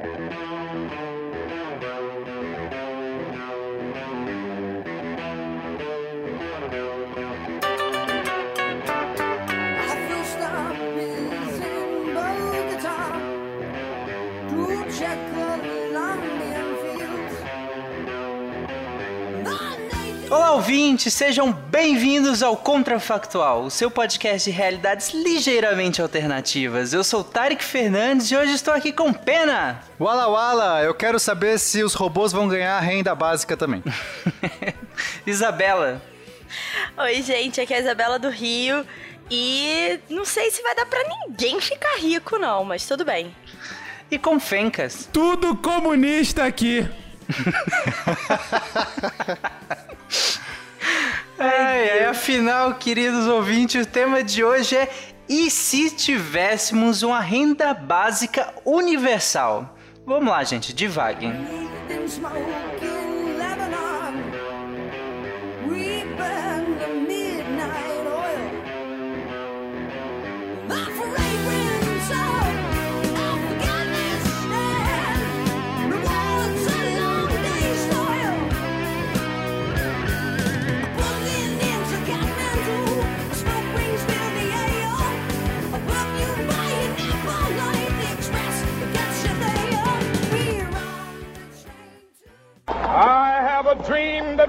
Thank you. Olá, ouvintes! Sejam bem-vindos ao Contrafactual, o seu podcast de realidades ligeiramente alternativas. Eu sou Tarek Fernandes e hoje estou aqui com Pena. Wala Wala, eu quero saber se os robôs vão ganhar renda básica também. Isabela. Oi, gente, aqui é a Isabela do Rio. E não sei se vai dar para ninguém ficar rico, não, mas tudo bem. E com Fencas. Tudo comunista aqui. Ai, afinal, queridos ouvintes, o tema de hoje é e se tivéssemos uma renda básica universal? Vamos lá, gente, devaguem.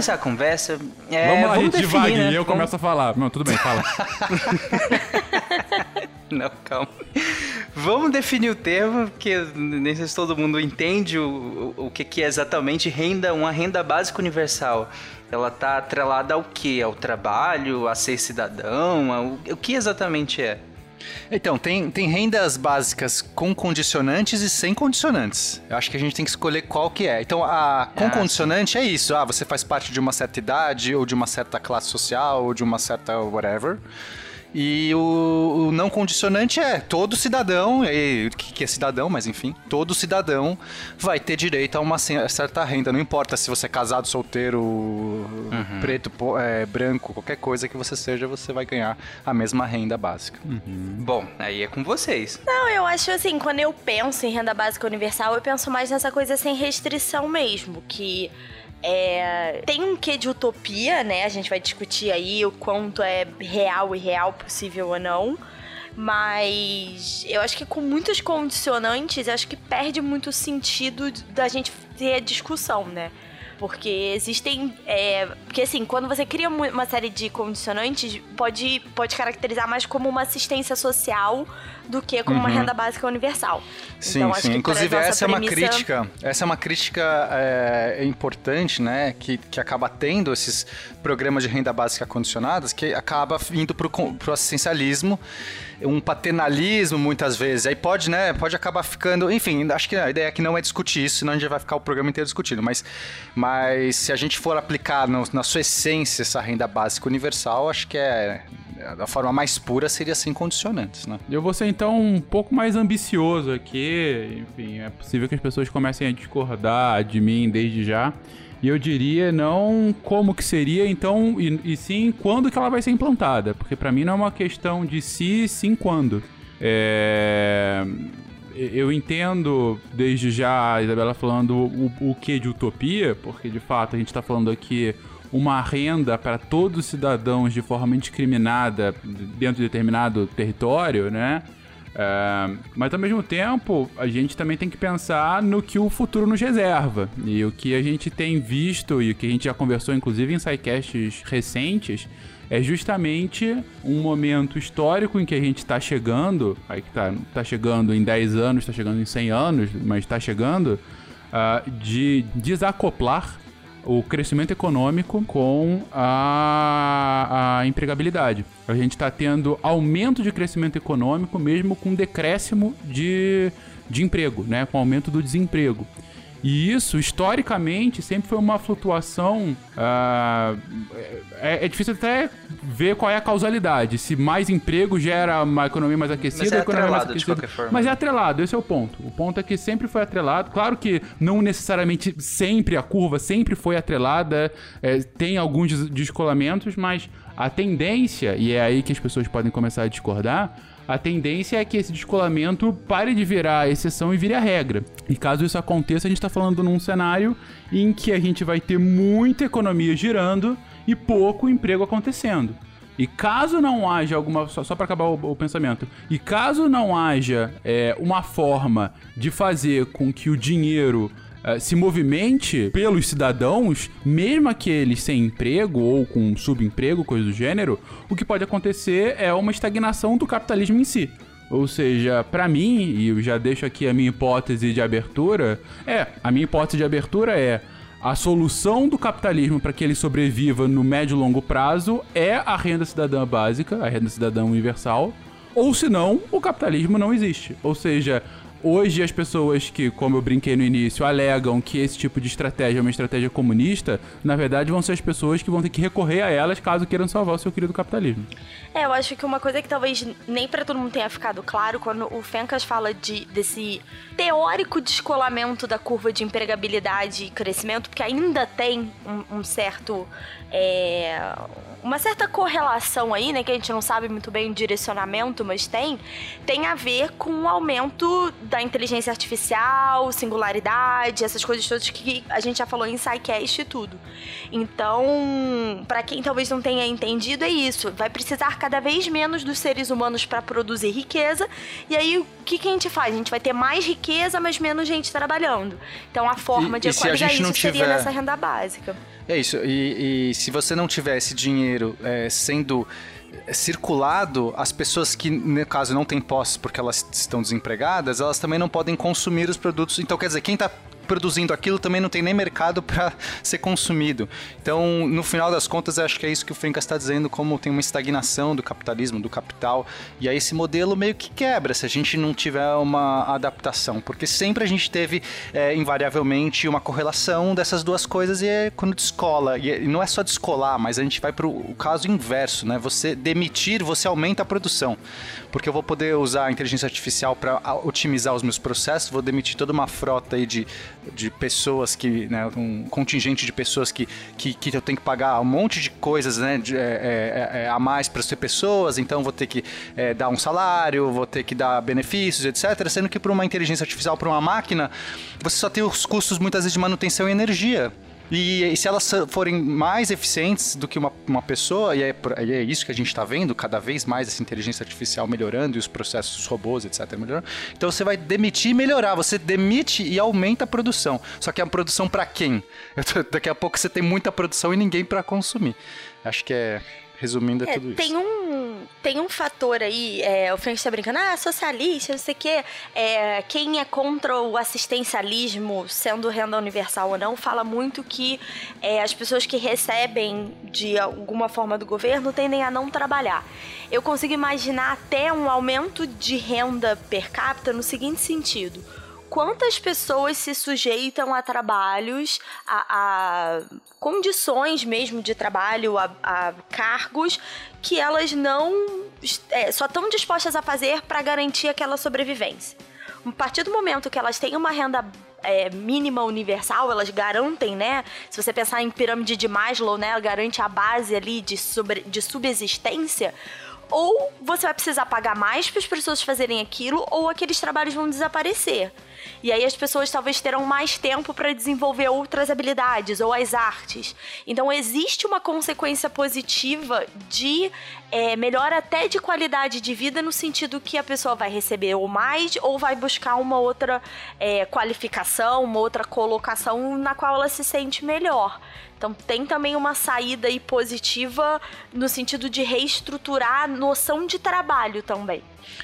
Começar a conversa, é, vamos lá, vamos definir, devagar. né, E eu como- começo a falar. Não, tudo bem, fala. Não, calma. Vamos definir o termo, porque nem sei se todo mundo entende o, o, o que, que é exatamente renda, uma renda básica universal. Ela está atrelada ao que? Ao trabalho, a ser cidadão? Ao, o que exatamente é? Então, tem, tem rendas básicas com condicionantes e sem condicionantes. Eu acho que a gente tem que escolher qual que é. Então, a com Ah, condicionante é isso. Ah, você faz parte de uma certa idade, ou de uma certa classe social, ou de uma certa whatever. E o, o não condicionante é todo cidadão, e, o que que é cidadão, mas enfim, todo cidadão vai ter direito a uma ce- certa renda. Não importa se você é casado, solteiro, preto, po- é, branco, qualquer coisa que você seja, você vai ganhar a mesma renda básica. Bom, aí é com vocês. Não, eu acho assim, quando eu penso em renda básica universal, eu penso mais nessa coisa sem restrição mesmo, que é, tem um quê de utopia, né? A gente vai discutir aí o quanto é real e real possível ou não. Mas eu acho que com muitos condicionantes, acho que perde muito o sentido da gente ter a discussão, né? Porque existem. é, porque assim, quando você cria uma série de condicionantes, pode, pode caracterizar mais como uma assistência social do que como uma renda básica universal. Sim, Então, acho sim. Inclusive, essa é uma premissa- crítica. Essa é uma crítica é, importante, né? Que, que acaba tendo esses programas de renda básica condicionadas, que acaba indo con- pro assistencialismo, um paternalismo muitas vezes. Aí pode, né? Pode acabar ficando. Enfim, acho que a ideia aqui não é discutir isso, senão a gente vai ficar o programa inteiro discutindo. Mas, mas se a gente for aplicar no- na sua essência essa renda básica universal, acho que é. A forma mais pura seria sem condicionantes, né? Eu vou ser então um pouco mais ambicioso aqui. Enfim, é possível que as pessoas comecem a discordar de mim desde já. E eu diria não como que seria, então, e, e sim quando que ela vai ser implantada. Porque pra mim não é uma questão de se, sim quando. É, Eu entendo desde já a Isabela falando o, o que de utopia, porque de fato a gente está falando aqui uma renda para todos os cidadãos de forma indiscriminada dentro de determinado território, né? É, mas ao mesmo tempo, a gente também tem que pensar no que o futuro nos reserva. E o que a gente tem visto e o que a gente já conversou, inclusive em sidecasts recentes, é justamente um momento histórico em que a gente está chegando, aí que tá, tá chegando em 10 anos, está chegando em 100 anos, mas está chegando, uh, de desacoplar o crescimento econômico com a, a empregabilidade. A gente está tendo aumento de crescimento econômico mesmo com decréscimo de, de emprego, né? com aumento do desemprego. E isso, historicamente, sempre foi uma flutuação. Uh, é, é, difícil até ver qual é a causalidade. Se mais emprego gera uma economia mais aquecida, Mas é economia mais aquecida. Mas é atrelado, esse é o ponto. O ponto é que sempre foi atrelado. Claro que não necessariamente sempre a curva sempre foi atrelada, é, tem alguns des- descolamentos, mas a tendência, e é aí que as pessoas podem começar a discordar, a tendência é que esse descolamento pare de virar exceção e vire a regra. E caso isso aconteça, a gente está falando num cenário em que a gente vai ter muita economia girando e pouco emprego acontecendo. E caso não haja alguma. Só, só para acabar o, o pensamento. E caso não haja é, uma forma de fazer com que o dinheiro eh, se movimente pelos cidadãos, mesmo aqueles sem emprego ou com subemprego, coisa do gênero, o que pode acontecer é uma estagnação do capitalismo em si. Ou seja, para mim, e eu já deixo aqui a minha hipótese de abertura, é, a minha hipótese de abertura é a solução do capitalismo para que ele sobreviva no médio e longo prazo é a renda cidadã básica, a renda cidadã universal, ou senão o capitalismo não existe. Ou seja, hoje as pessoas que, como eu brinquei no início, alegam que esse tipo de estratégia é uma estratégia comunista, na verdade vão ser as pessoas que vão ter que recorrer a elas caso queiram salvar o seu querido capitalismo. É, eu acho que uma coisa que talvez nem pra todo mundo tenha ficado claro, quando o Fencas fala de, desse teórico descolamento da curva de empregabilidade e crescimento, porque ainda tem um, um certo. é, uma certa correlação aí, né? Que a gente não sabe muito bem o direcionamento, mas tem, tem a ver com o aumento da inteligência artificial, singularidade, essas coisas todas que a gente já falou em SciCast e tudo. Então, pra quem talvez não tenha entendido, é isso. Vai precisar cada vez menos dos seres humanos pra produzir riqueza. E aí, o que, que a gente faz? A gente vai ter mais riqueza, mas menos gente trabalhando. Então, a forma E- de equalizar isso não seria tiver- nessa renda básica. É isso. E, e se você não tiver esse dinheiro é, sendo circulado, as pessoas que, no caso, não têm posses porque elas estão desempregadas, elas também não podem consumir os produtos. Então, quer dizer, quem está produzindo aquilo também não tem nem mercado para ser consumido. Então, no final das contas, acho que é isso que o Fencas está dizendo, como tem uma estagnação do capitalismo, do capital, e aí esse modelo meio que quebra se a gente não tiver uma adaptação, porque sempre a gente teve, é, invariavelmente, uma correlação dessas duas coisas e é quando descola, e é- não é só descolar, mas a gente vai para o caso inverso, né? Você demitir, você aumenta a produção, porque eu vou poder usar a inteligência artificial para otimizar os meus processos, vou demitir toda uma frota aí de, de pessoas que, né, um contingente de pessoas que, que, que eu tenho que pagar um monte de coisas, né, de, é, é, é, a mais para ser pessoas, então vou ter que é, dar um salário, vou ter que dar benefícios, etc. Sendo que para uma inteligência artificial, para uma máquina, você só tem os custos muitas vezes de manutenção e energia. E, e se elas forem mais eficientes do que uma, uma pessoa, e é, e é isso que a gente está vendo, cada vez mais essa inteligência artificial melhorando e os processos dos robôs, etc., melhorando. Então você vai demitir e melhorar. Você demite e aumenta a produção. Só que a produção para quem? Tô- daqui a pouco você tem muita produção e ninguém para consumir. Acho que é. Resumindo, é, É, tudo isso. tem um, tem um fator aí, é, o Frank tá brincando, ah, socialista, não sei o quê. É, quem é contra o assistencialismo, sendo renda universal ou não, fala muito que é, as pessoas que recebem de alguma forma do governo tendem a não trabalhar. Eu consigo imaginar até um aumento de renda per capita no seguinte sentido quantas pessoas se sujeitam a trabalhos, a, a condições mesmo de trabalho, a, a cargos que elas não é, só estão dispostas a fazer para garantir aquela sobrevivência. A partir do momento que elas têm uma renda é, mínima universal, elas garantem, né? Se você pensar em pirâmide de Maslow, né? Ela garante a base ali de, sobre, de subsistência ou você vai precisar pagar mais para as pessoas fazerem aquilo, ou aqueles trabalhos vão desaparecer. E aí as pessoas talvez terão mais tempo para desenvolver outras habilidades ou as artes. Então existe uma consequência positiva de é, melhora até de qualidade de vida no sentido que a pessoa vai receber ou mais ou vai buscar uma outra é, qualificação, uma outra colocação na qual ela se sente melhor. Então tem também uma saída aí positiva no sentido de reestruturar a noção de trabalho também.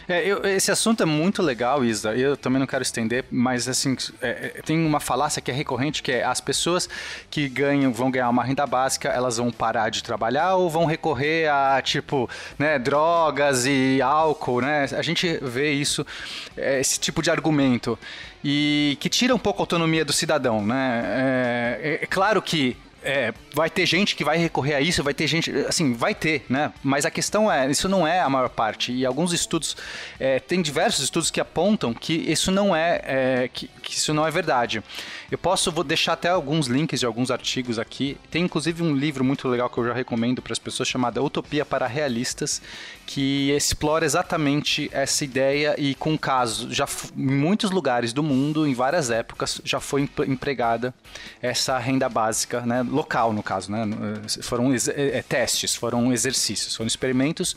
É, eu, esse assunto é muito legal, Isa. Eu também não quero estender, mas assim é, é, tem uma falácia que é recorrente, que é as pessoas que ganham, vão ganhar uma renda básica, elas vão parar de trabalhar ou vão recorrer a tipo, né, drogas e álcool, né? A gente vê isso, é, esse tipo de argumento e que tira um pouco a autonomia do cidadão, né? é, é claro que é, vai ter gente que vai recorrer a isso, vai ter gente, assim, vai ter, né? Mas a questão é, isso não é a maior parte. E alguns estudos, é, tem diversos estudos que apontam que isso não é, é que, que, isso não é verdade. Eu posso vou deixar até alguns links de alguns artigos aqui. Tem inclusive um livro muito legal que eu já recomendo para as pessoas chamado Utopia para Realistas, que explora exatamente essa ideia e com casos, já em muitos lugares do mundo, em várias épocas, já foi empregada essa renda básica, né, local no caso, né, foram é, testes, foram exercícios, foram experimentos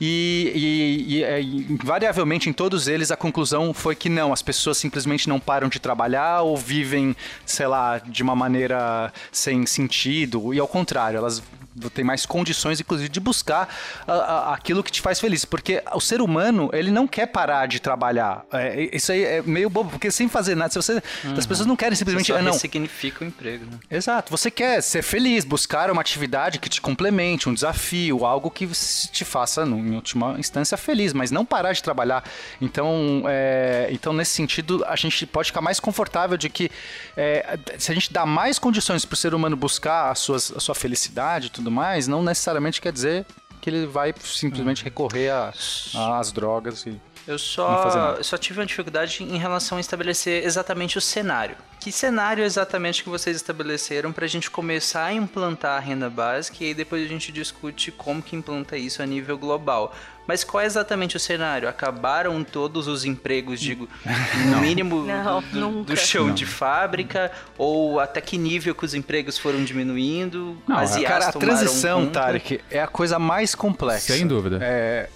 e, e, e, é, invariavelmente em todos eles a conclusão foi que não, as pessoas simplesmente não param de trabalhar ou vivem, sei lá, de uma maneira sem sentido e ao contrário, elas ter mais condições, inclusive, de buscar a, a, aquilo que te faz feliz. Porque o ser humano, ele não quer parar de trabalhar. É, isso aí é meio bobo, porque sem fazer nada, se você. Uhum. As pessoas não querem simplesmente. Isso ah, não. significa o emprego, né? Exato. Você quer ser feliz, buscar uma atividade que te complemente, um desafio, algo que te faça, em última instância, feliz, mas não parar de trabalhar. Então, é, então nesse sentido, a gente pode ficar mais confortável de que é, se a gente dá mais condições para o ser humano buscar a, suas, a sua felicidade tudo tudo mais, não necessariamente quer dizer que ele vai simplesmente recorrer às drogas e eu só, só tive uma dificuldade em relação a estabelecer exatamente o cenário. Que cenário exatamente que vocês estabeleceram para a gente começar a implantar a renda básica e aí depois a gente discute como que implanta isso a nível global. Mas qual é exatamente o cenário? Acabaram todos os empregos, digo, no mínimo não, do, do, show não. de fábrica? Ou até que nível que os empregos foram diminuindo? Não, As cara, a transição? Tarek, é a coisa mais complexa. Sem dúvida. É,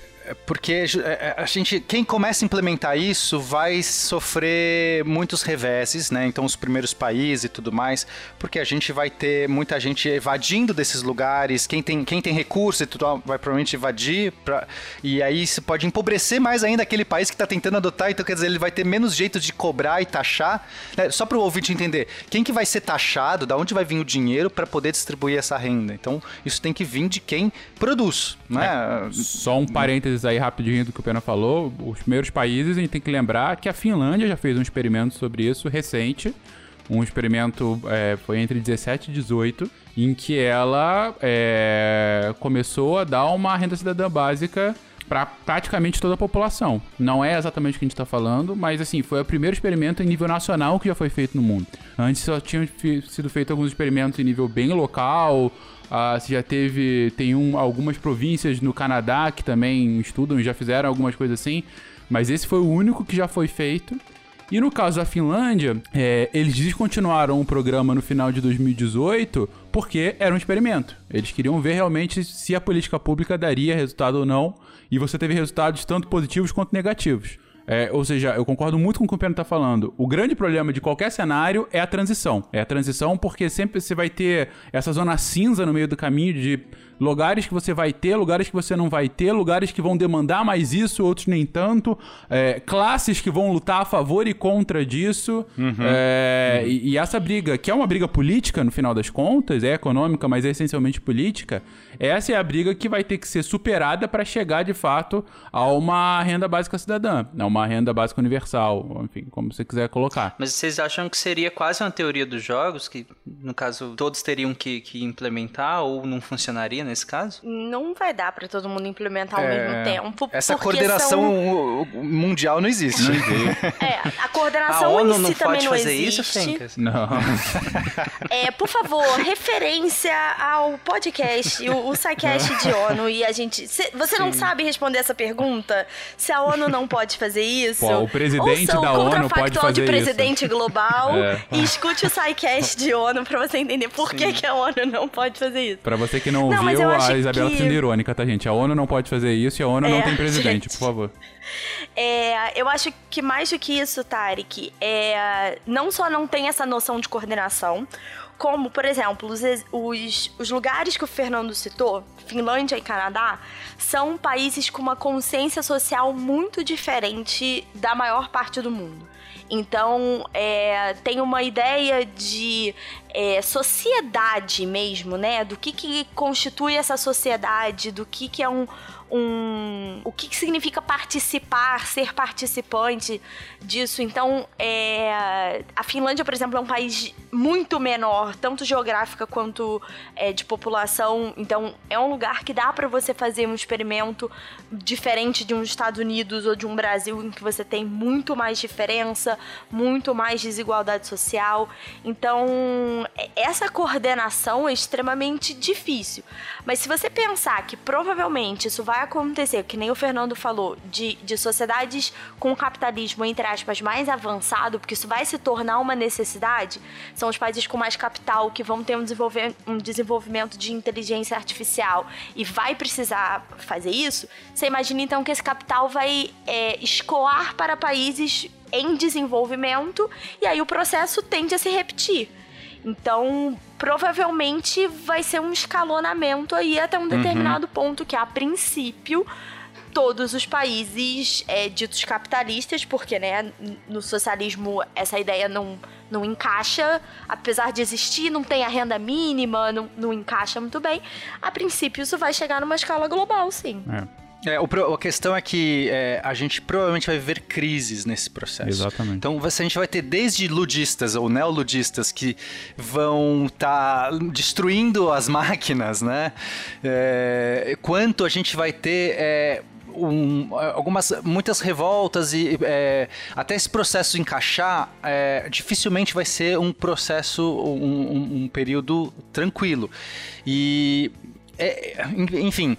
porque é, é, a gente, quem começa a implementar isso vai sofrer muitos reveses, né? Então os primeiros países e tudo mais, porque a gente vai ter muita gente evadindo desses lugares. Quem tem, quem tem recurso e tudo vai provavelmente evadir, pra, e aí isso pode empobrecer mais ainda aquele país que está tentando adotar. Então quer dizer, ele vai ter menos jeito de cobrar e taxar. Né? Só para o ouvinte entender, quem que vai ser taxado? Da onde vai vir o dinheiro para poder distribuir essa renda? Então isso tem que vir de quem produz, né? É, só um parênteses aí rapidinho do que o Pena falou, os primeiros países, a gente tem que lembrar que a Finlândia já fez um experimento sobre isso recente. Um experimento é, foi entre 17 e 18, em que ela é, começou a dar uma renda cidadã básica para praticamente toda a população. Não é exatamente o que a gente está falando, mas assim, foi o primeiro experimento em nível nacional que já foi feito no mundo. Antes só tinham sido feitos alguns experimentos em nível bem local, você já teve. Tem um, algumas províncias no Canadá que também estudam e já fizeram algumas coisas assim. Mas esse foi o único que já foi feito. E no caso da Finlândia, é, eles descontinuaram o programa no final de 2018 porque era um experimento. Eles queriam ver realmente se a política pública daria resultado ou não. E você teve resultados tanto positivos quanto negativos. É, ou seja, eu concordo muito com o que o Pedro está falando. O grande problema de qualquer cenário é a transição. É a transição porque sempre você vai ter essa zona cinza no meio do caminho de lugares que você vai ter, lugares que você não vai ter, lugares que vão demandar mais isso, outros nem tanto, é, classes que vão lutar a favor e contra disso. Uhum. É, uhum. E, e, essa briga, que é uma briga política no final das contas, é econômica, mas é essencialmente política, essa é a briga que vai ter que ser superada para chegar de fato a uma renda básica cidadã, a uma renda básica universal, enfim, como você quiser colocar. Mas vocês acham que seria quase uma teoria dos jogos, que no caso todos teriam que, que implementar ou não funcionaria nesse caso? Não vai dar pra todo mundo implementar ao É, mesmo tempo. Essa coordenação são- mundial não existe. É, a A coordenação ONU em si não também pode não fazer existe. isso, Fencas? Não. É, por favor, referência ao podcast, o, o SciCast de ONU. E a gente. cê- você não sabe responder essa pergunta? Se a ONU não pode fazer isso? Pô, o presidente ouça o da ONU pode Contrafactual de fazer Presidente Global É. e escute o SciCast de ONU pra você entender por que, que a ONU não pode fazer isso. Pra você que não, Não, ouviu, a Isabela que- tá sendo irônica, tá, gente? A ONU não pode fazer isso e a ONU não É, tem presidente, gente. por favor. É, eu acho que mais do que isso, Tarek, é, não só não tem essa noção de coordenação, como, por exemplo, os, os, os lugares que o Fernando citou, Finlândia e Canadá, são países com uma consciência social muito diferente da maior parte do mundo. Então, é, tem uma ideia de é, sociedade mesmo, né? Do que, que constitui essa sociedade, do que, que é um, um. O que, que significa participar, ser participante disso. Então, é, a Finlândia, por exemplo, é um país muito menor, tanto geográfica quanto é, de população. Então, é um lugar que dá para você fazer um experimento diferente de um Estados Unidos ou de um Brasil, em que você tem muito mais diferença, muito mais desigualdade social. Então, é- essa coordenação é extremamente difícil. Mas se você pensar que provavelmente isso vai acontecer, que nem o Fernando falou, de, de sociedades com capitalismo, entre aspas, mais avançado, porque isso vai se tornar uma necessidade, são os países com mais capital que vão ter um, desenvolver, um desenvolvimento de inteligência artificial e vai precisar fazer isso, você imagina então que esse capital vai é, escoar para países em desenvolvimento e aí o processo tende a se repetir. Então, provavelmente vai ser um escalonamento aí até um determinado ponto que, a princípio, todos os países é, ditos capitalistas, porque, né, no socialismo essa ideia não, não encaixa, apesar de existir, não tem a renda mínima, não, não encaixa muito bem. A princípio, isso vai chegar numa escala global, sim. É, É, o a questão é que é, a gente provavelmente vai viver crises nesse processo. Exatamente. Então você- a gente vai ter desde ludistas ou neoludistas que vão estar destruindo as máquinas, né? É, quanto a gente vai ter é, um- algumas muitas revoltas e é, até esse processo encaixar é, dificilmente vai ser um processo um, um- um período tranquilo. E é, enfim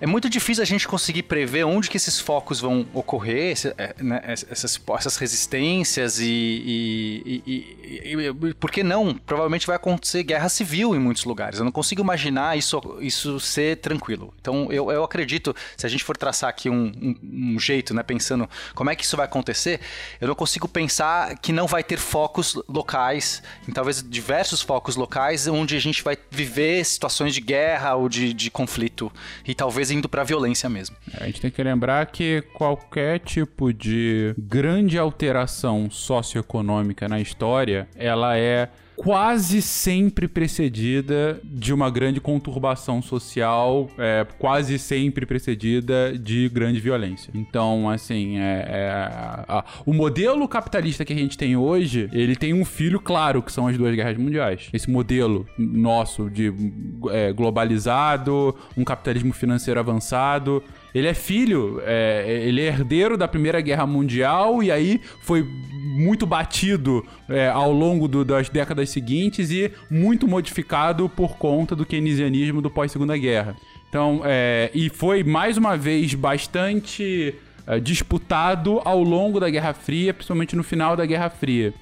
é muito difícil a gente conseguir prever onde que esses focos vão ocorrer, esse- é, né, essas, essas resistências e, e, e- e- por que não? Provavelmente vai acontecer guerra civil em muitos lugares. Eu não consigo imaginar isso, isso ser tranquilo. Então eu, eu acredito, se a gente for traçar aqui um, um- um jeito, né, pensando como é que isso vai acontecer, eu não consigo pensar que não vai ter focos locais, em talvez diversos focos locais, onde a gente vai viver situações de guerra ou de, de conflito e talvez indo para violência mesmo. A gente tem que lembrar que qualquer tipo de grande alteração socioeconômica na história, ela é quase sempre precedida de uma grande conturbação social, é, quase sempre precedida de grande violência. Então, assim, é, é, a- o modelo capitalista que a gente tem hoje, ele tem um filho claro, que são as duas guerras mundiais. Esse modelo nosso de é, globalizado, um capitalismo financeiro avançado, ele é filho, é, ele é herdeiro da Primeira Guerra Mundial e aí foi muito batido é, ao longo do- das décadas seguintes e muito modificado por conta do keynesianismo do pós-Segunda Guerra. Então, é, e foi mais uma vez bastante é, disputado ao longo da Guerra Fria, principalmente no final da Guerra Fria.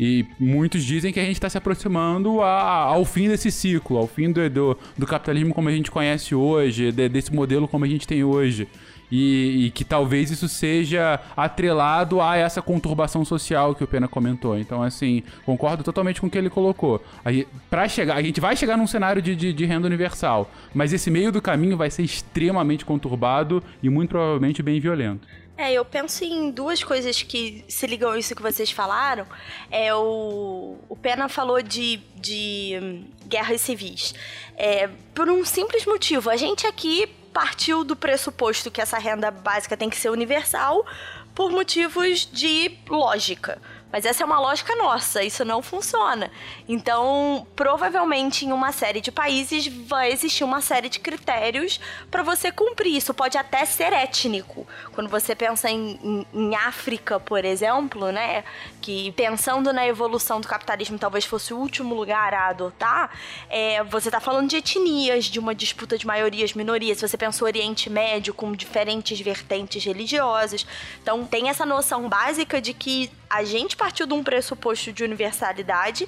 E muitos dizem que a gente está se aproximando a- ao fim desse ciclo, ao fim do, do, do capitalismo como a gente conhece hoje, de- desse modelo como a gente tem hoje. E, e que talvez isso seja atrelado a essa conturbação social que o Pena comentou. Então, assim, concordo totalmente com o que ele colocou. Para chegar, a gente vai chegar num cenário de, de, de renda universal, mas esse meio do caminho vai ser extremamente conturbado e muito provavelmente bem violento. É, eu penso em duas coisas que se ligam a isso que vocês falaram. É o, o Pena falou de, de hum, guerras civis. É, por um simples motivo, a gente aqui partiu do pressuposto que essa renda básica tem que ser universal por motivos de lógica. Mas essa é uma lógica nossa, isso não funciona. Então, provavelmente em uma série de países vai existir uma série de critérios para você cumprir. Isso pode até ser étnico. Quando você pensa em, em, em, África, por exemplo, né, que pensando na evolução do capitalismo talvez fosse o último lugar a adotar, é, você está falando de etnias, de uma disputa de maiorias, minorias. Se você pensa o Oriente Médio com diferentes vertentes religiosas, então tem essa noção básica de que a gente partiu de um pressuposto de universalidade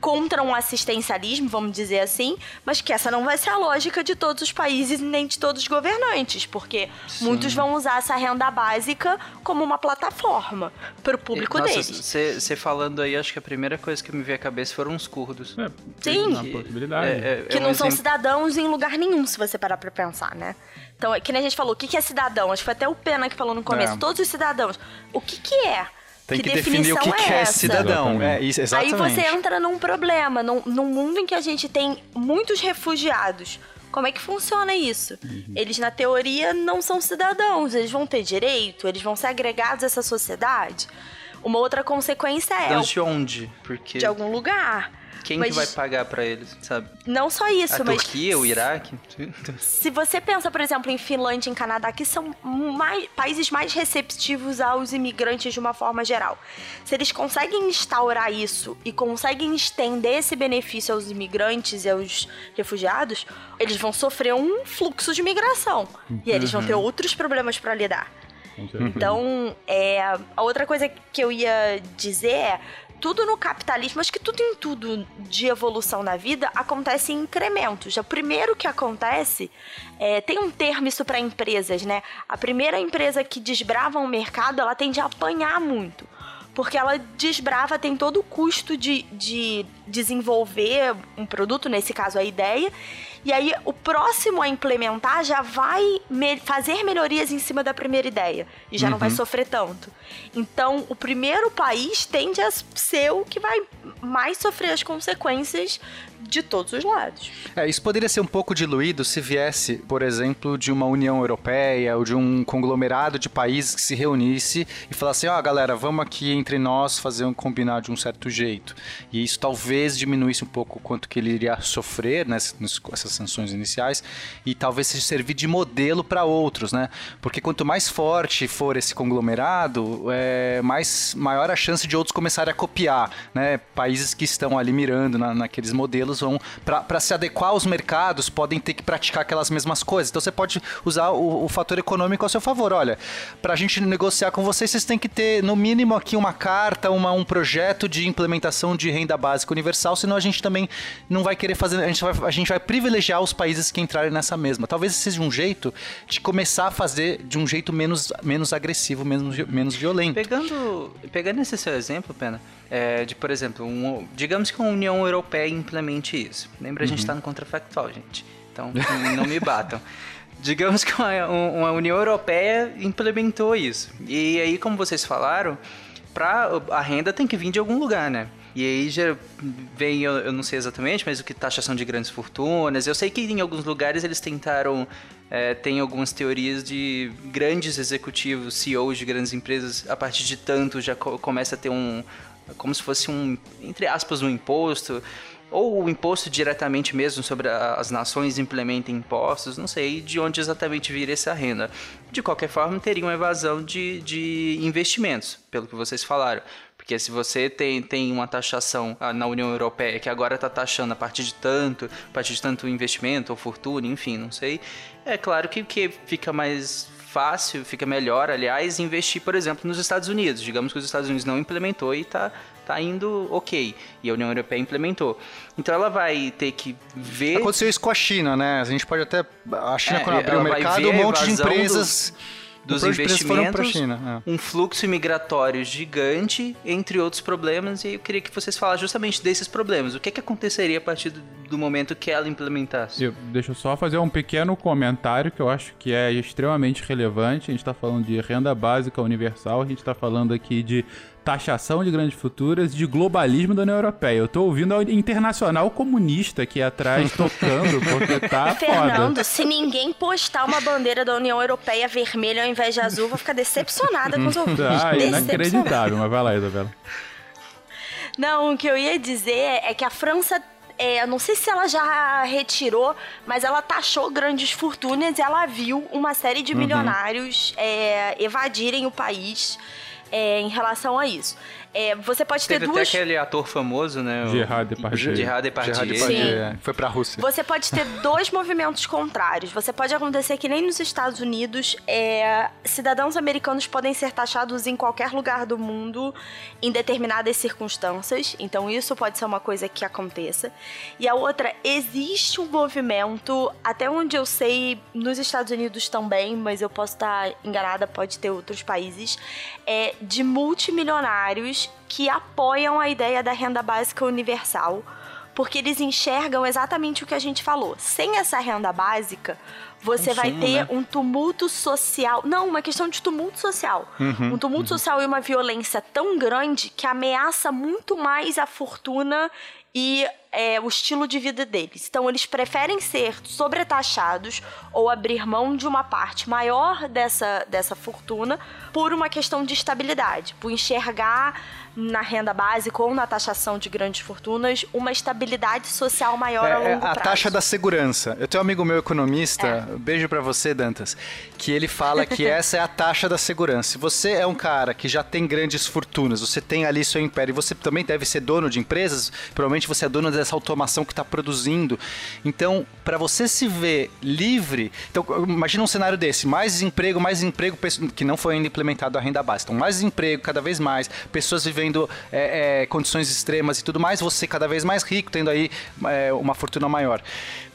contra um assistencialismo, vamos dizer assim, mas que essa não vai ser a lógica de todos os países nem de todos os governantes, porque Sim. muitos vão usar essa renda básica como uma plataforma para o público Nossa, deles. Você falando aí, acho que a primeira coisa que me veio à cabeça foram os curdos. É, Sim. Possibilidade. É, é, que é um não exemplo... são cidadãos em lugar nenhum, se você parar para pensar, né? Então, que nem a gente falou, o que é cidadão? Acho que foi até o Pena que falou no começo. É. Todos os cidadãos. O que, que é? Tem que, que definir o que, é, que é cidadão. É, isso, exatamente. Aí você entra num problema, num, num mundo em que a gente tem muitos refugiados. Como é que funciona isso? Uhum. Eles, na teoria, não são cidadãos, eles vão ter direito, eles vão ser agregados a essa sociedade. Uma outra consequência é. De onde? Porque... De algum lugar. Quem mas, que vai pagar para eles, sabe? Não só isso, a mas... Turquia, o Iraque? Se você pensa, por exemplo, em Finlândia e em Canadá, que são mais, países mais receptivos aos imigrantes de uma forma geral. Se eles conseguem instaurar isso e conseguem estender esse benefício aos imigrantes e aos refugiados, eles vão sofrer um fluxo de migração. Uhum. E eles vão ter uhum. outros problemas para lidar. Então, é, a outra coisa que eu ia dizer é tudo no capitalismo, acho que tudo em tudo de evolução na vida acontece em incrementos. O primeiro que acontece, é, tem um termo isso para empresas, né? A primeira empresa que desbrava o mercado, ela tende a apanhar muito porque ela desbrava, tem todo o custo de, de desenvolver um produto, nesse caso a ideia, e aí o próximo a implementar já vai me fazer melhorias em cima da primeira ideia e já uhum. não vai uhum. sofrer tanto. Então, o primeiro país tende a ser o que vai mais sofrer as consequências de todos os lados. É, isso poderia ser um pouco diluído se viesse, por exemplo, de uma União Europeia ou de um conglomerado de países que se reunisse e falasse: ó, oh, galera, vamos aqui entre nós fazer um combinar de um certo jeito. E isso talvez diminuísse um pouco o quanto que ele iria sofrer nessas, nessas sanções iniciais e talvez servir de modelo para outros, né? Porque quanto mais forte for esse conglomerado, é, mais maior a chance de outros começarem a copiar, né? Países que estão ali mirando na, naqueles modelos vão para se adequar aos mercados podem ter que praticar aquelas mesmas coisas. Então você pode usar o, o fator econômico ao seu favor. Olha, para a gente negociar com vocês, vocês têm que ter no mínimo aqui uma carta, uma, um projeto de implementação de renda básica universal, senão a gente também não vai querer fazer, a gente vai, a gente vai privilegiar os países que entrarem nessa mesma. Talvez seja um jeito de começar a fazer de um jeito menos, menos agressivo, menos, menos violento. Pegando, pegando esse seu exemplo, Pena, é, de, por exemplo, um, digamos que a União Europeia implemente isso. Lembra, a gente está uhum. no contrafactual, gente. Então, não me batam. digamos que uma, uma, União Europeia implementou isso. E aí, como vocês falaram, pra, a renda tem que vir de algum lugar, né? E aí já vem, eu, eu não sei exatamente, mas o que taxação de grandes fortunas. Eu sei que em alguns lugares eles tentaram é, tem algumas teorias de grandes executivos, CEOs de grandes empresas, a partir de tanto já co começa a ter um. Como se fosse um, entre aspas, um imposto. Ou o imposto diretamente mesmo sobre a, as nações implementem impostos, não sei de onde exatamente vira essa renda. De qualquer forma, teria uma evasão de, de investimentos, pelo que vocês falaram. Porque se você tem, tem uma taxação ah, na União Europeia que agora está taxando a partir de tanto, a partir de tanto investimento ou fortuna, enfim, não sei, é claro que, que fica mais fácil, fica melhor, aliás, investir, por exemplo, nos Estados Unidos. Digamos que os Estados Unidos não implementou e está tá indo ok. E a União Europeia implementou. Então ela vai ter que ver. Aconteceu isso com a China, né? A gente pode até. A China, é, quando abriu o mercado, um monte de empresas. Do dos investimentos, China, é. um fluxo migratório gigante, entre outros problemas, e eu queria que vocês falassem justamente desses problemas. O que, é que aconteceria a partir do, momento que ela implementasse? Eu, deixa eu só fazer um pequeno comentário que eu acho que é extremamente relevante. A gente está falando de renda básica universal, a gente está falando aqui de taxação de grandes futuras de globalismo da União Europeia. Eu tô ouvindo a internacional comunista aqui atrás tocando, porque tá Fernando, foda. se ninguém postar uma bandeira da União Europeia vermelha ao invés de azul, vou ficar decepcionada com os ouvintes. Ah, inacreditável, mas vai lá, Isabela. Não, o que eu ia dizer é que a França é, não sei se ela já retirou, mas ela taxou grandes fortunas e ela viu uma série de milionários é, evadirem o país é, em relação a isso. É, você pode ter Teve duas. até aquele ator famoso, né? o- Gerard Depardieu. Gerard Depardieu. Gerard é, foi pra Rússia. Você pode ter dois movimentos contrários. Você pode acontecer que nem nos Estados Unidos, é, cidadãos americanos podem ser taxados em qualquer lugar do mundo em determinadas circunstâncias. Então isso pode ser uma coisa que aconteça. E a outra, existe um movimento, até onde eu sei, nos Estados Unidos também, mas eu posso estar enganada, pode ter outros países, é, de multimilionários que apoiam a ideia da renda básica universal porque eles enxergam exatamente o que a gente falou. Sem essa renda básica, você vai Consumo, ter né? um tumulto social. Não, uma questão de tumulto social. um tumulto social e uma violência tão grande que ameaça muito mais a fortuna e é, o estilo de vida deles. Então, eles preferem ser sobretaxados ou abrir mão de uma parte maior dessa, dessa fortuna por uma questão de estabilidade, por enxergar na renda básica ou na taxação de grandes fortunas uma estabilidade social maior a É, é longo a prazo. taxa da segurança. Eu tenho um amigo meu economista, beijo pra você, Dantas, que ele fala que essa é a taxa da segurança. Se você é um cara que já tem grandes fortunas, você tem ali seu império, e você também deve ser dono de empresas, provavelmente você é dono dessa automação que está produzindo. Então, para você se ver livre, então imagina um cenário desse, mais desemprego, mais pesso- que não foi ainda implementado a renda básica. Então, mais desemprego cada vez mais, pessoas vivendo é, é, condições extremas e tudo mais, você cada vez mais rico, tendo aí é, uma fortuna maior.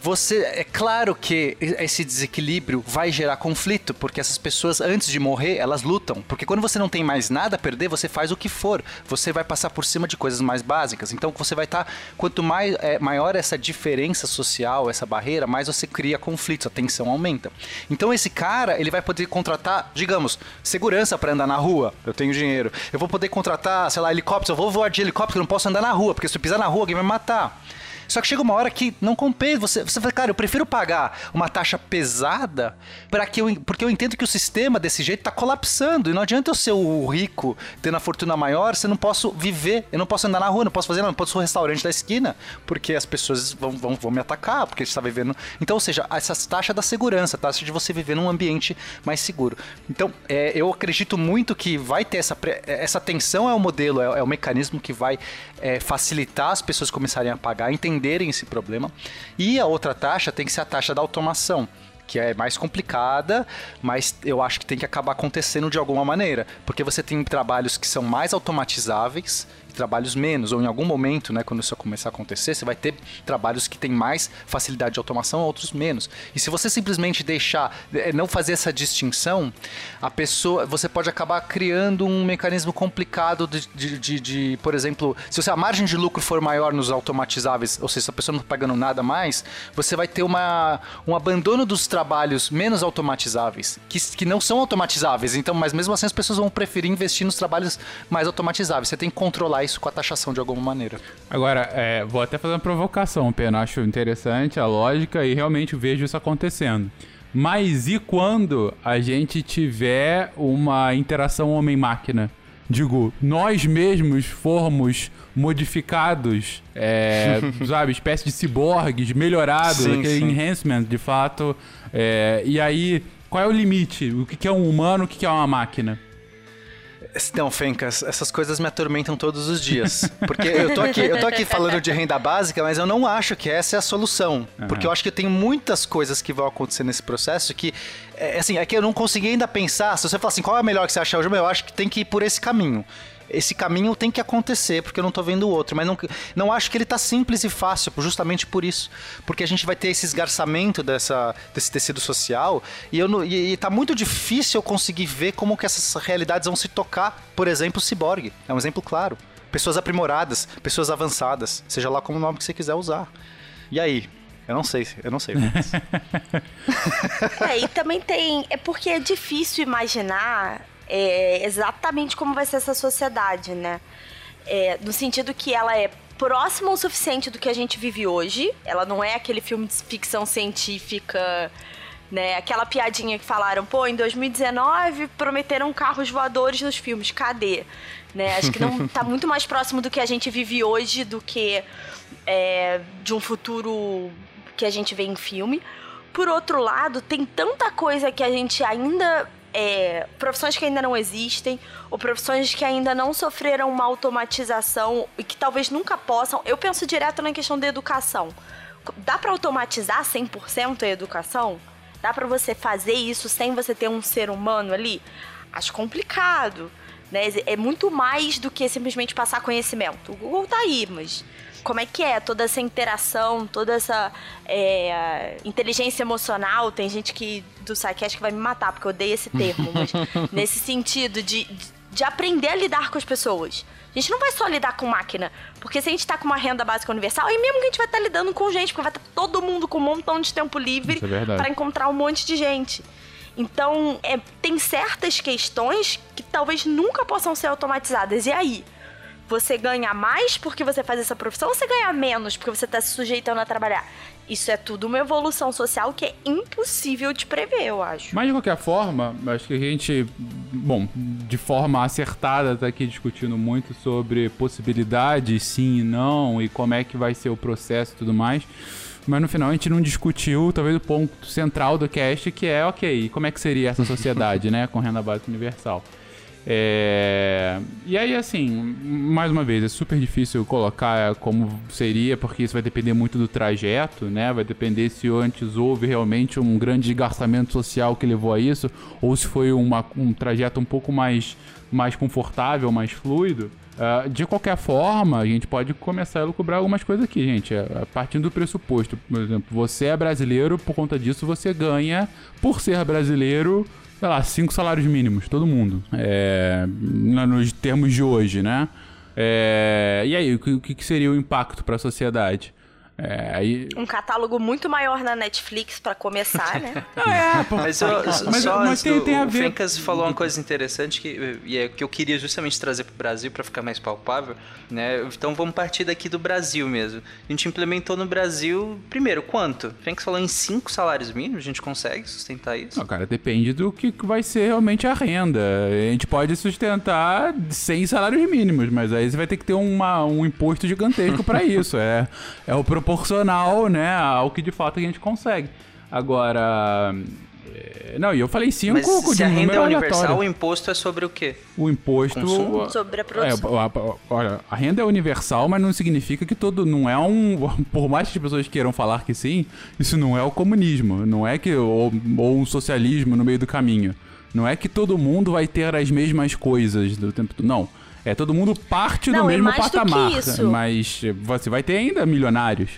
Você, é claro que esse desequilíbrio vai gerar conflito, porque essas pessoas, antes de morrer, elas lutam. Porque quando você não tem mais nada a perder, você faz o que for. Você vai passar por cima de coisas mais básicas. Então você vai estar. quanto mais, é, maior essa diferença social, essa barreira, mais você cria conflitos, a tensão aumenta. Então esse cara, ele vai poder contratar, digamos, segurança para andar na rua. Eu tenho dinheiro. Eu vou poder contratar, sei lá, helicóptero. Eu vou voar de helicóptero, eu não posso andar na rua, porque se eu pisar na rua, alguém vai me matar. Só que chega uma hora que não compensa. Você, você fala, cara, eu prefiro pagar uma taxa pesada para que eu, porque eu entendo que o sistema desse jeito tá colapsando. E não adianta eu ser o rico, tendo a fortuna maior, se eu não posso viver, eu não posso andar na rua, não posso fazer nada, não posso ir restaurante da esquina, porque as pessoas vão, vão, vão me atacar, porque você está vivendo. Então, ou seja, essa taxa da segurança, a taxa de você viver num ambiente mais seguro. Então, é, eu acredito muito que vai ter essa, essa tensão é o modelo, é, é o mecanismo que vai é, facilitar as pessoas começarem a pagar, entenderem esse problema. E a outra taxa tem que ser a taxa da automação. Que é mais complicada, mas eu acho que tem que acabar acontecendo de alguma maneira. Porque você tem trabalhos que são mais automatizáveis trabalhos menos. Ou em algum momento, né, quando isso começar a acontecer, você vai ter trabalhos que têm mais facilidade de automação, outros menos. E se você simplesmente deixar, eh, não fazer essa distinção, a pessoa, você pode acabar criando um mecanismo complicado de, de, de- de, por exemplo, se você- a margem de lucro for maior nos automatizáveis, ou seja, se a pessoa não está pagando nada mais, você vai ter uma, um abandono dos trabalhos menos automatizáveis, que, que não são automatizáveis, então, mas mesmo assim as pessoas vão preferir investir nos trabalhos mais automatizáveis. Você tem que controlar isso com a taxação de alguma maneira. Agora, é, vou até fazer uma provocação, Pena. Acho interessante a lógica e realmente vejo isso acontecendo. Mas e quando a gente tiver uma interação homem-máquina? Digo, nós mesmos formos modificados, é, sabe, espécie de ciborgues, melhorados, Sim, aquele sim. enhancement de fato. é, e aí, qual é o limite? O que é um humano, o que é uma máquina? Não, Fencas, essas coisas me atormentam todos os dias. Porque eu tô aqui, eu tô aqui falando de renda básica, mas eu não acho que essa é a solução. Porque eu acho que tem muitas coisas que vão acontecer nesse processo que, é, assim, é que eu não consegui ainda pensar. Se você falar assim, qual é a melhor que você acha hoje, eu acho que tem que ir por esse caminho. Esse caminho tem que acontecer, porque eu não tô vendo o outro. Mas não, não acho que ele tá simples e fácil, justamente por isso. Porque a gente vai ter esse esgarçamento dessa, desse tecido social e, eu e, e tá muito difícil eu conseguir ver como que essas realidades vão se tocar. Por exemplo, o ciborgue. É um exemplo claro. Pessoas aprimoradas, pessoas avançadas, seja lá como o nome que você quiser usar. E aí? Eu não sei, eu não sei. Lucas. É, e também tem. É porque é difícil imaginar é, exatamente como vai ser essa sociedade, né? É, no sentido que ela é próxima o suficiente do que a gente vive hoje. Ela não é aquele filme de ficção científica Né? Aquela piadinha que falaram, pô, em 2019 prometeram carros voadores nos filmes, cadê? Né? Acho que não tá muito mais próximo do que a gente vive hoje do que é, de um futuro que a gente vê em filme. Por outro lado, tem tanta coisa que a gente ainda é, profissões que ainda não existem, ou profissões que ainda não sofreram uma automatização e que talvez nunca possam. Eu penso direto na questão da educação. Dá para automatizar 100% a educação? Dá para você fazer isso sem você ter um ser humano ali? Acho complicado. Né? É muito mais do que simplesmente passar conhecimento. O Google tá aí, mas como é que é toda essa interação, toda essa é, inteligência emocional. Tem gente que do Psycast que vai me matar, porque eu odeio esse termo, mas nesse sentido de, de aprender a lidar com as pessoas. A gente não vai só lidar com máquina, porque se a gente tá com uma renda básica universal, aí mesmo que a gente vai estar tá lidando com gente, porque vai estar tá todo mundo com um montão de tempo livre é para encontrar um monte de gente. Então, é, tem certas questões que talvez nunca possam ser automatizadas. E aí? Você ganha mais porque você faz essa profissão ou você ganha menos porque você está se sujeitando a trabalhar? Isso é tudo uma evolução social que é impossível de prever, eu acho. Mas de qualquer forma, acho que a gente, bom, de forma acertada, está aqui discutindo muito sobre possibilidades, sim e não, e como é que vai ser o processo e tudo mais. Mas no final a gente não discutiu, talvez, o ponto central do cast, que é, ok, como é que seria essa sociedade, né, com renda básica universal. É... E aí, assim, mais uma vez, é super difícil colocar como seria, porque isso vai depender muito do trajeto, né? Vai depender se antes houve realmente um grande desgastamento social que levou a isso, ou se foi uma, um trajeto um pouco mais, mais confortável, mais fluido. Uh, de qualquer forma, a gente pode começar a lucubrar algumas coisas aqui, gente. Uh, partindo do pressuposto, por exemplo, você é brasileiro, por conta disso você ganha, por ser brasileiro, sei lá, cinco salários mínimos, todo mundo. É, nos termos de hoje, né? É, e aí, o que, que seria o impacto para a sociedade? É, aí... Um catálogo muito maior na Netflix para começar, né? é, pô, mas, eu, mas, só mas tem, tem a ver. O Fencas falou uma coisa interessante que, e é, que eu queria justamente trazer para o Brasil para ficar mais palpável, né? Então vamos partir daqui do Brasil mesmo. A gente implementou no Brasil, primeiro, quanto? O Fencas falou em cinco salários mínimos, a gente consegue sustentar isso? Não, cara, depende do que vai ser realmente a renda. A gente pode sustentar 100 salários mínimos, mas aí você vai ter que ter uma, um imposto gigantesco para isso. É, é o proporcional, né, ao que de fato a gente consegue. Agora, é, não, e eu falei cinco Mas se a renda é universal, o imposto é sobre o quê? O imposto Consumo? sobre a produção. É, olha, a renda é universal, mas não significa que todo não é um, por mais que as pessoas queiram falar que sim, isso não é o comunismo, não é que ou, ou um socialismo no meio do caminho. Não é que todo mundo vai ter as mesmas coisas do tempo todo. Não. É, todo mundo parte não, do mesmo patamar. Do mas você vai ter ainda milionários.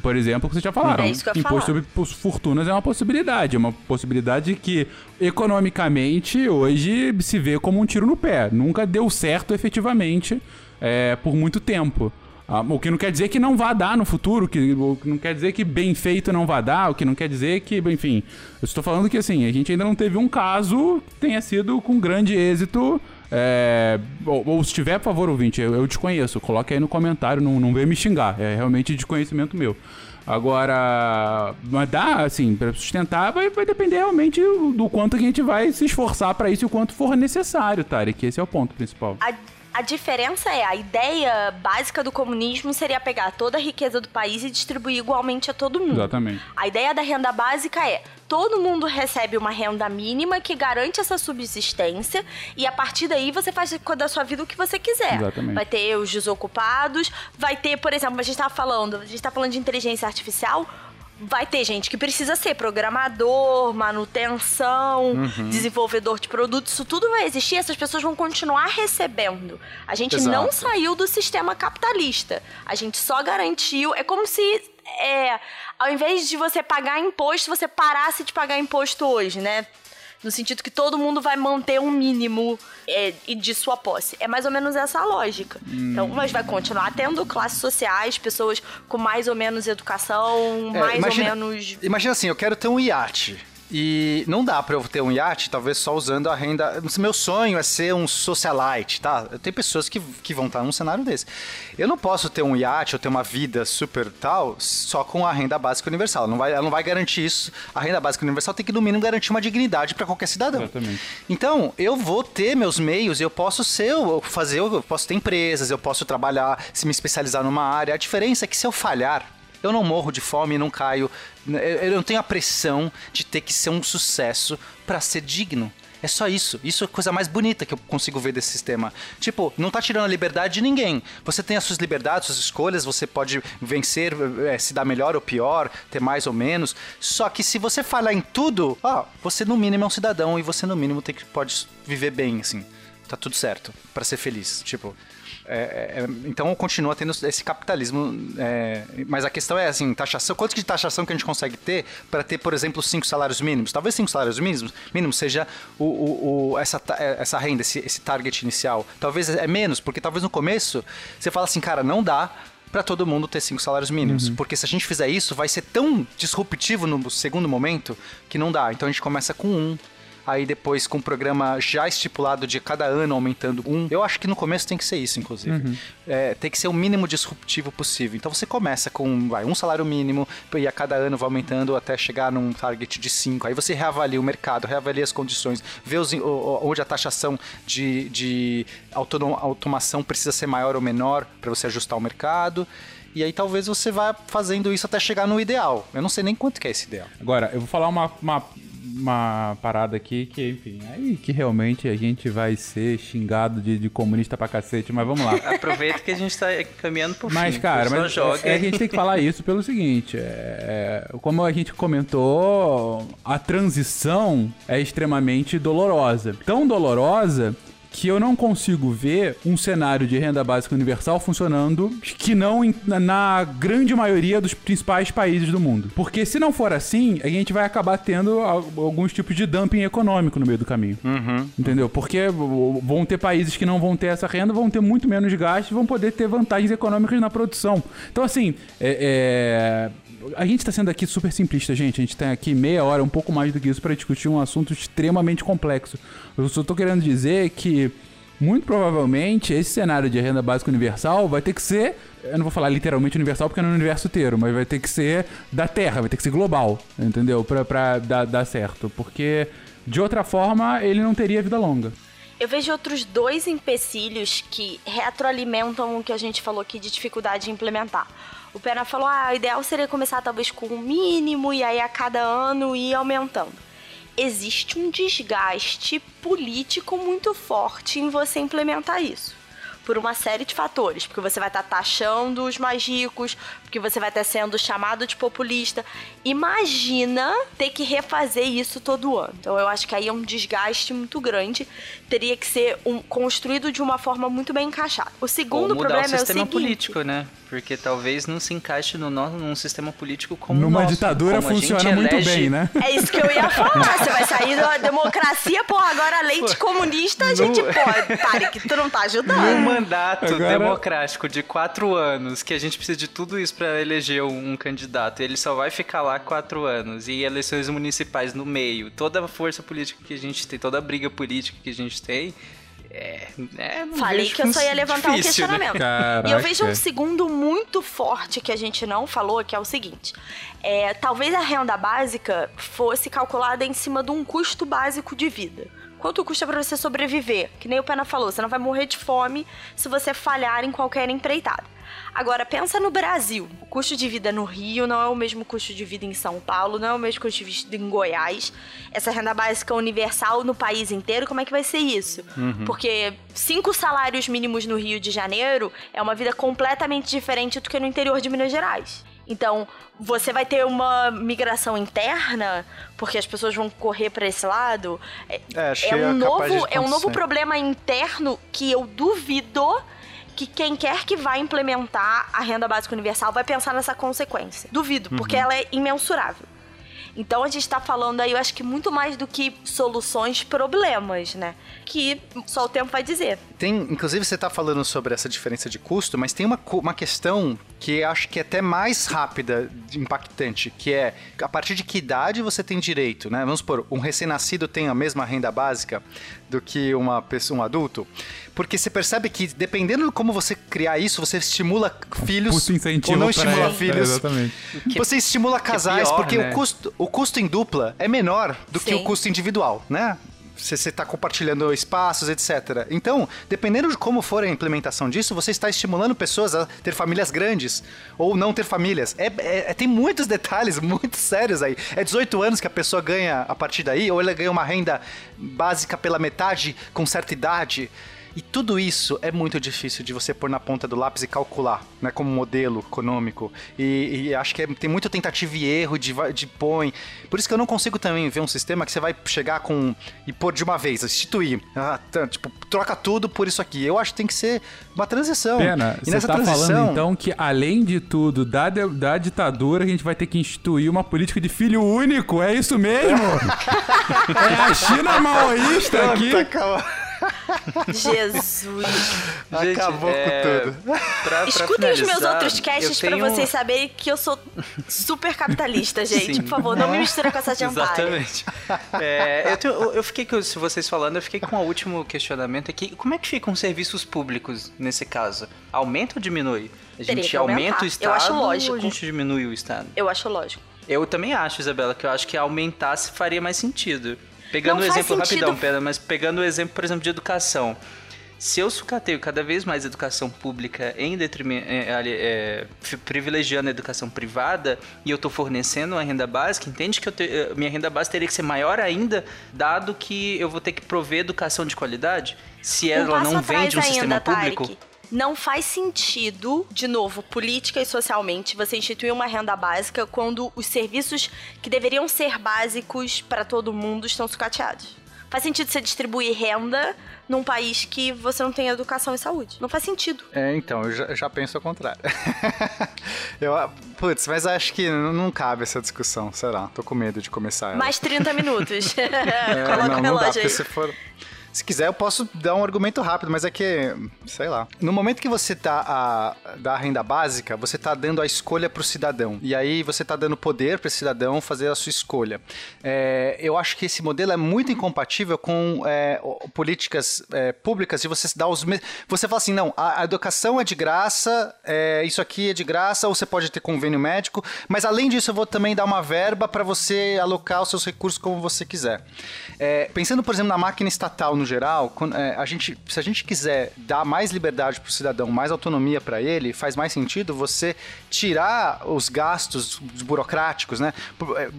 Por exemplo, que vocês já falaram. É isso que eu Imposto sobre fortunas é uma possibilidade. É uma possibilidade que, economicamente, hoje se vê como um tiro no pé. Nunca deu certo efetivamente é, por muito tempo. Ah, o que não quer dizer que não vá dar no futuro, que, o que não quer dizer que bem feito não vá dar, o que não quer dizer que, enfim. Eu estou falando que assim, a gente ainda não teve um caso que tenha sido com grande êxito é, ou, ou, se tiver, por favor, ouvinte, eu, eu desconheço. Coloque aí no comentário, não, não venha me xingar. É realmente desconhecimento meu. Agora, mas dá, assim, para sustentar vai, vai depender realmente do, do, quanto que a gente vai se esforçar para isso e o quanto for necessário, Tarek. Esse é o ponto principal. A a diferença é, a ideia básica do comunismo seria pegar toda a riqueza do país e distribuir igualmente a todo mundo. Exatamente. A ideia da renda básica é, todo mundo recebe uma renda mínima que garante essa subsistência e a partir daí você faz da sua vida o que você quiser. Exatamente. Vai ter os desocupados, vai ter, por exemplo, a gente estava falando, a gente está falando de inteligência artificial, vai ter gente que precisa ser programador, manutenção, uhum. desenvolvedor de produtos, isso tudo vai existir, essas pessoas vão continuar recebendo. A gente Exato. não saiu do sistema capitalista. A gente só garantiu, é como se é, ao invés de você pagar imposto, você parasse de pagar imposto hoje, né? No sentido que todo mundo vai manter um mínimo é, de sua posse. É mais ou menos essa a lógica. Hum. Então, mas vai continuar tendo classes sociais, pessoas com mais ou menos educação, é, mais imagina, ou menos. Imagina assim, eu quero ter um iate. E não dá pra eu ter um iate, talvez só usando a renda. Meu sonho é ser um socialite, tá? Tem pessoas que, que vão estar num cenário desse. Eu não posso ter um iate ou ter uma vida super tal só com a renda básica universal. Ela não vai, ela não vai garantir isso. A renda básica universal tem que, no mínimo, garantir uma dignidade para qualquer cidadão. Exatamente. Então, eu vou ter meus meios, eu posso ser, eu fazer, eu posso ter empresas, eu posso trabalhar, se me especializar numa área. A diferença é que se eu falhar, eu não morro de fome, não caio. Eu não tenho a pressão de ter que ser um sucesso para ser digno. É só isso. Isso é a coisa mais bonita que eu consigo ver desse sistema. Tipo, não tá tirando a liberdade de ninguém. Você tem as suas liberdades, suas escolhas, você pode vencer, eh, se dar melhor ou pior, ter mais ou menos. Só que se você falhar em tudo, ó, você no mínimo é um cidadão e você no mínimo tem que pode viver bem, assim. Tá tudo certo para ser feliz. Tipo, é, é, então continua tendo esse capitalismo. é, mas a questão é assim, taxação. Quanto de taxação que a gente consegue ter para ter, por exemplo, cinco salários mínimos? Talvez cinco salários mínimos, mínimos seja o, o- o- essa, é, essa renda, esse, esse target inicial. Talvez é menos, porque talvez no começo você fala assim, cara, não dá para todo mundo ter cinco salários mínimos. Porque se a gente fizer isso, vai ser tão disruptivo no segundo momento que não dá. Então a gente começa com um. Aí depois com o programa já estipulado de cada ano aumentando um. Eu acho que no começo tem que ser isso, inclusive. É, tem que ser o mínimo disruptivo possível. Então você começa com vai, um salário mínimo e a cada ano vai aumentando até chegar num target de cinco. Aí você reavalia o mercado, reavalia as condições, vê os, onde a taxação de, de automação precisa ser maior ou menor para você ajustar o mercado. E aí talvez você vá fazendo isso até chegar no ideal. Eu não sei nem quanto que é esse ideal. Agora, eu vou falar uma, uma, uma parada aqui que, enfim, aí que realmente a gente vai ser xingado de, de comunista pra cacete, mas vamos lá. Aproveita que a gente tá caminhando pro Mas, fim. cara, mas joga. é, a gente tem que falar isso pelo seguinte: é, é, como a gente comentou, a transição é extremamente dolorosa. Tão dolorosa que eu não consigo ver um cenário de renda básica universal funcionando que não na, grande maioria dos principais países do mundo. Porque se não for assim, a gente vai acabar tendo al- alguns tipos de dumping econômico no meio do caminho. Entendeu? Porque vão ter países que não vão ter essa renda, vão ter muito menos gastos, vão poder ter vantagens econômicas na produção. Então, assim, é- é, a gente está sendo aqui super simplista, gente. A gente tem aqui meia hora, um pouco mais do que isso, para discutir um assunto extremamente complexo. Eu só tô querendo dizer que, muito provavelmente, esse cenário de renda básica universal vai ter que ser. Eu não vou falar literalmente universal porque é no universo inteiro, mas vai ter que ser da Terra, vai ter que ser global, entendeu? Pra, pra dar, dar certo. Porque, de outra forma, ele não teria vida longa. Eu vejo outros dois empecilhos que retroalimentam o que a gente falou aqui de dificuldade de implementar. O Pena falou, ah, o ideal seria começar talvez com o mínimo e aí a cada ano ir aumentando. Existe um desgaste político muito forte em você implementar isso. Por uma série de fatores. Porque você vai estar taxando os mais ricos, porque você vai estar sendo chamado de populista. Imagina ter que refazer isso todo ano. Então eu acho que aí é um desgaste muito grande. Teria que ser um- construído de uma forma muito bem encaixada. O Ou segundo mudar problema o é o sistema político, né? Porque talvez não se encaixe no nosso, num sistema político como o Numa nosso. ditadura Como funciona muito elege- bem, né? É isso que eu ia falar. Você vai sair da democracia, porra, agora leite comunista, a gente pode. Tarek, tu não tá Num ajudando. mandato Agora- democrático de quatro anos, que a gente precisa de tudo isso pra eleger um, um candidato, ele só vai ficar lá quatro anos, e eleições municipais no meio, toda a força política que a gente tem, toda a briga política que a gente tem, é... é não Falei que eu só ia levantar um difícil, né? questionamento. Caraca. E eu vejo um segundo muito forte que a gente não falou, que é o seguinte. É, talvez a renda básica fosse calculada em cima de um custo básico de vida. Quanto custa pra você sobreviver? Que nem o Pena falou, você não vai morrer de fome se você falhar em qualquer empreitada. Agora, pensa no Brasil. O custo de vida no Rio não é o mesmo custo de vida em São Paulo, não é o mesmo custo de vida em Goiás. Essa renda básica universal no país inteiro, como é que vai ser isso? Porque cinco salários mínimos no Rio de Janeiro é uma vida completamente diferente do que no interior de Minas Gerais. Então, você vai ter uma migração interna, porque as pessoas vão correr para esse lado. É, É, é um novo, é um novo problema interno que eu duvido que quem quer que vai implementar a renda básica universal vai pensar nessa consequência. Duvido, porque ela é imensurável. Então a gente tá falando aí, eu acho que muito mais do que soluções, problemas, né? Que só o tempo vai dizer. Tem, inclusive você está falando sobre essa diferença de custo, mas tem uma, uma questão que acho que é até mais rápida, impactante, que é a partir de que idade você tem direito, né? Vamos supor, um recém-nascido tem a mesma renda básica do que uma pessoa, um adulto, porque você percebe que dependendo de como você criar isso, você estimula filhos ou não estimula filhos. É, exatamente. Você estimula casais, pior, porque né? o, custo, o custo em dupla é menor do que Sim. o custo individual, né? Você está compartilhando espaços, etc. Então, dependendo de como for a implementação disso, você está estimulando pessoas a ter famílias grandes ou não ter famílias. É, é- é- tem muitos detalhes muito sérios aí. É 18 anos que a pessoa ganha a partir daí, ou ela ganha uma renda básica pela metade com certa idade. E tudo isso é muito difícil de você pôr na ponta do lápis e calcular, né, como modelo econômico. E, e acho que é- tem muita tentativa e erro de, de põe. Por isso que eu não consigo também ver um sistema que você vai chegar com e pôr de uma vez, instituir. Ah, tá, tipo, troca tudo por isso aqui. Eu acho que tem que ser uma transição. Pena, e você nessa tá transição, falando então que além de tudo, da, da ditadura, a gente vai ter que instituir uma política de filho único, é isso mesmo? é a China maoísta aqui? Calma. Jesus. Gente, Acabou é, com tudo. Pra, pra Escutem os meus outros casts eu pra tenho- vocês saberem que eu sou super capitalista, gente. Sim. Por favor, não me mistura com essa gentalha. Exatamente. É, eu, tenho- eu- eu fiquei com, se vocês falando, eu fiquei com o último questionamento aqui. Como é que ficam os serviços públicos nesse caso? Aumenta ou diminui? A gente aumentar. aumenta o Eu Estado acho lógico. ou a gente diminui o Estado? Eu acho lógico. Eu também acho, Isabela, que eu acho que aumentasse faria mais sentido. Pegando o faz exemplo sentido. rapidão, pera, mas pegando o exemplo, por exemplo, de educação. Se eu sucateio cada vez mais educação pública em detrimento, é, é, privilegiando a educação privada e eu estou fornecendo uma renda básica, entende que eu te- eh, minha renda básica teria que ser maior ainda, dado que eu vou ter que prover educação de qualidade? Se um ela passo não atrás vende um ainda, sistema público? Tarek. Não faz sentido, de novo, política e socialmente, você instituir uma renda básica quando os serviços que deveriam ser básicos para todo mundo estão sucateados. Faz sentido você distribuir renda num país que você não tem educação e saúde. Não faz sentido. É, então, eu já, já penso ao contrário. eu, putz, mas acho que não, não cabe essa discussão, sei lá, tô com medo de começar ela. Mais 30 minutos. É, Coloca não, o não dá, relógio aí. se for... Se quiser, eu posso dar um argumento rápido, mas é que, sei lá. No momento que você tá a, dá a renda básica, você tá dando a escolha pro cidadão. E aí você tá dando poder pro cidadão fazer a sua escolha. É, eu acho que esse modelo é muito incompatível com é, políticas é, públicas de você dar os Você fala assim, não, a, a educação é de graça, é, isso aqui é de graça, ou você pode ter convênio médico, mas além disso eu vou também dar uma verba para você alocar os seus recursos como você quiser. É, pensando, por exemplo, na máquina estatal no geral, quando, é, a gente, se a gente quiser dar mais liberdade para o cidadão, mais autonomia para ele, faz mais sentido você tirar os gastos burocráticos, né? É,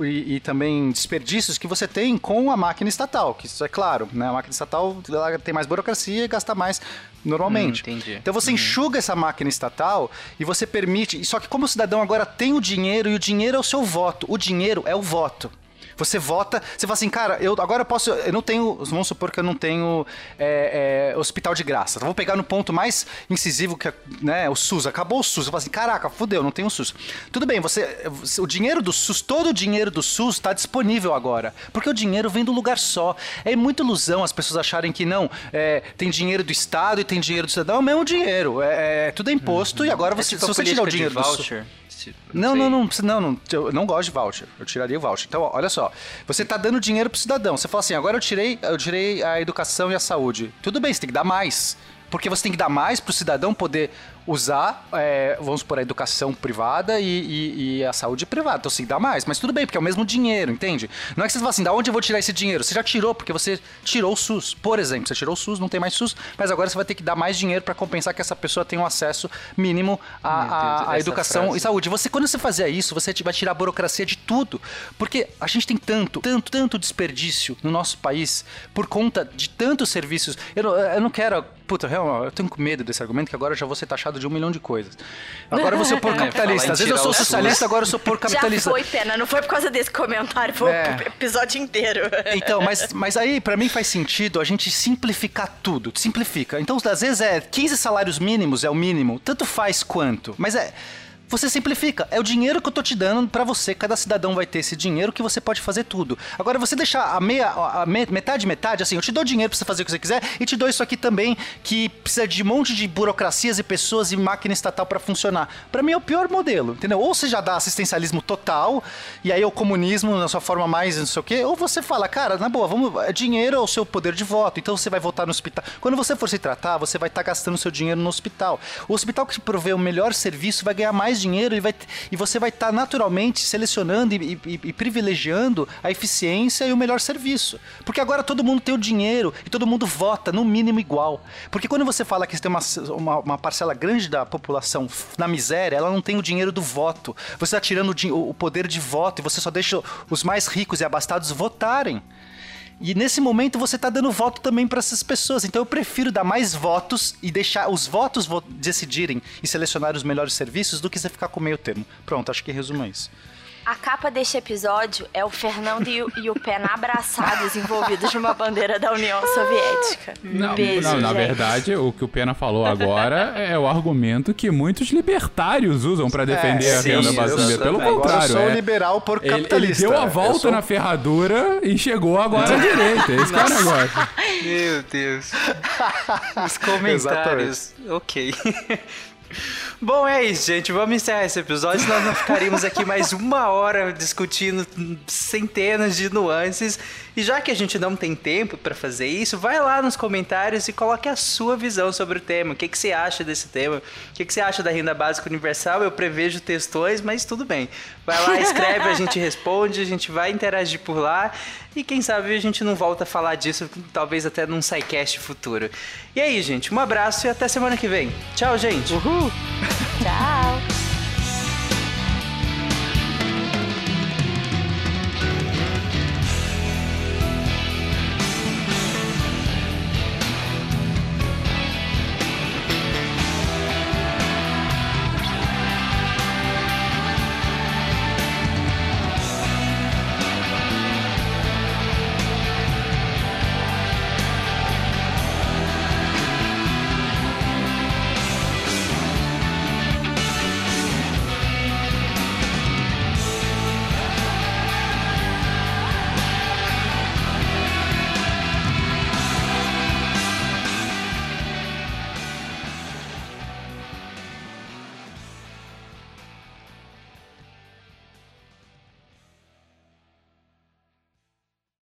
E, e também desperdícios que você tem com a máquina estatal, que isso é claro, né? A máquina estatal ela tem mais burocracia e gasta mais normalmente. Hum, entendi. Então você enxuga essa máquina estatal e você permite. Só que como o cidadão agora tem o dinheiro e o dinheiro é o seu voto, o dinheiro é o voto. Você vota, você fala assim, cara, eu agora eu posso. Eu não tenho. Vamos supor que eu não tenho é, é, hospital de graça. Então, vou pegar no ponto mais incisivo que é né, o SUS. Acabou o SUS. Eu falo assim, caraca, fudeu, não tem o SUS. Tudo bem, você. O dinheiro do SUS, todo o dinheiro do SUS está disponível agora. Porque o dinheiro vem do lugar só. É muita ilusão as pessoas acharem que não, é, tem dinheiro do Estado e tem dinheiro do cidadão. É o mesmo dinheiro. É, é, tudo é imposto e agora É você, tipo se você tirar o dinheiro do SUS. voucher. Não, não, não, não, não, eu não gosto de voucher. Eu tiraria o voucher. Então, olha só. Você tá dando dinheiro pro cidadão. Você fala assim, agora eu tirei, eu tirei a educação e a saúde. Tudo bem, você tem que dar mais. Porque você tem que dar mais pro cidadão poder usar, é, vamos supor, a educação privada e, e- e a saúde privada. Então tem que dar mais. Mas tudo bem, porque é o mesmo dinheiro, entende? Não é que você fala assim, da onde eu vou tirar esse dinheiro? Você já tirou, porque você tirou o SUS. Por exemplo, você tirou o SUS, não tem mais SUS, mas agora você vai ter que dar mais dinheiro para compensar que essa pessoa tenha um acesso mínimo à, à- educação frase. e saúde. Você, quando você fazia isso, você vai tirar a burocracia de tudo. Porque a gente tem tanto, tanto, tanto desperdício no nosso país por conta de tantos serviços. Eu não, eu não quero. Puta, eu tenho medo desse argumento que agora eu já vou ser taxado de um milhão de coisas. Agora eu vou ser por É, capitalista. Às vezes eu sou socialista, agora eu sou por Já capitalista. foi, pena. Não foi por causa desse comentário, foi É. o episódio inteiro. Então, mas, mas aí, pra mim, faz sentido a gente simplificar tudo. Simplifica. Então, às vezes é 15 salários mínimos, é o mínimo. Tanto faz quanto. Mas é. Você simplifica. É o dinheiro que eu tô te dando para você. Cada cidadão vai ter esse dinheiro que você pode fazer tudo. Agora, você deixar a meia, a metade, metade, assim, eu te dou dinheiro pra você fazer o que você quiser e te dou isso aqui também, que precisa de um monte de burocracias e pessoas e máquina estatal para funcionar. Para mim é o pior modelo, entendeu? Ou você já dá assistencialismo total, e aí é o comunismo na sua forma mais não sei o quê, ou você fala, cara, na boa, vamos, é dinheiro é o seu poder de voto, então você vai votar no hospital. Quando você for se tratar, você vai estar tá gastando seu dinheiro no hospital. O hospital que te provê o melhor serviço vai ganhar mais dinheiro e, vai, e você vai estar tá naturalmente selecionando e, e, e, privilegiando a eficiência e o melhor serviço. Porque agora todo mundo tem o dinheiro e todo mundo vota no mínimo igual. Porque quando você fala que tem uma, uma, uma parcela grande da população na miséria, ela não tem o dinheiro do voto. Você está tirando o, o poder de voto e você só deixa os mais ricos e abastados votarem. E nesse momento você está dando voto também para essas pessoas. Então eu prefiro dar mais votos e deixar os votos vo decidirem e selecionar os melhores serviços do que você ficar com meio termo. Pronto, acho que resuma isso. A capa deste episódio é o Fernando e o, e o Pena abraçados, envolvidos numa bandeira da União Soviética. Não, Beijo, não na verdade, o que o Pena falou agora é o argumento que muitos libertários usam para defender é, a renda básica. Pelo contrário. Eu sou é, liberal por capitalista. Ele, ele deu a volta sou... na ferradura e chegou agora à direita. Esse que é o negócio. Meu Deus. Os comentários. ok. Bom, é isso, gente. Vamos encerrar esse episódio, senão não ficaríamos aqui mais uma hora discutindo centenas de nuances. E já que a gente não tem tempo para fazer isso, vai lá nos comentários e coloque a sua visão sobre o tema. O que, que você acha desse tema? O que, que você acha da renda básica universal? Eu prevejo textões, mas tudo bem. Vai lá, escreve, a gente responde, a gente vai interagir por lá. E quem sabe a gente não volta a falar disso, talvez até num sidecast futuro. E aí, gente, um abraço e até semana que vem. Tchau, gente. Uhul! Tchau!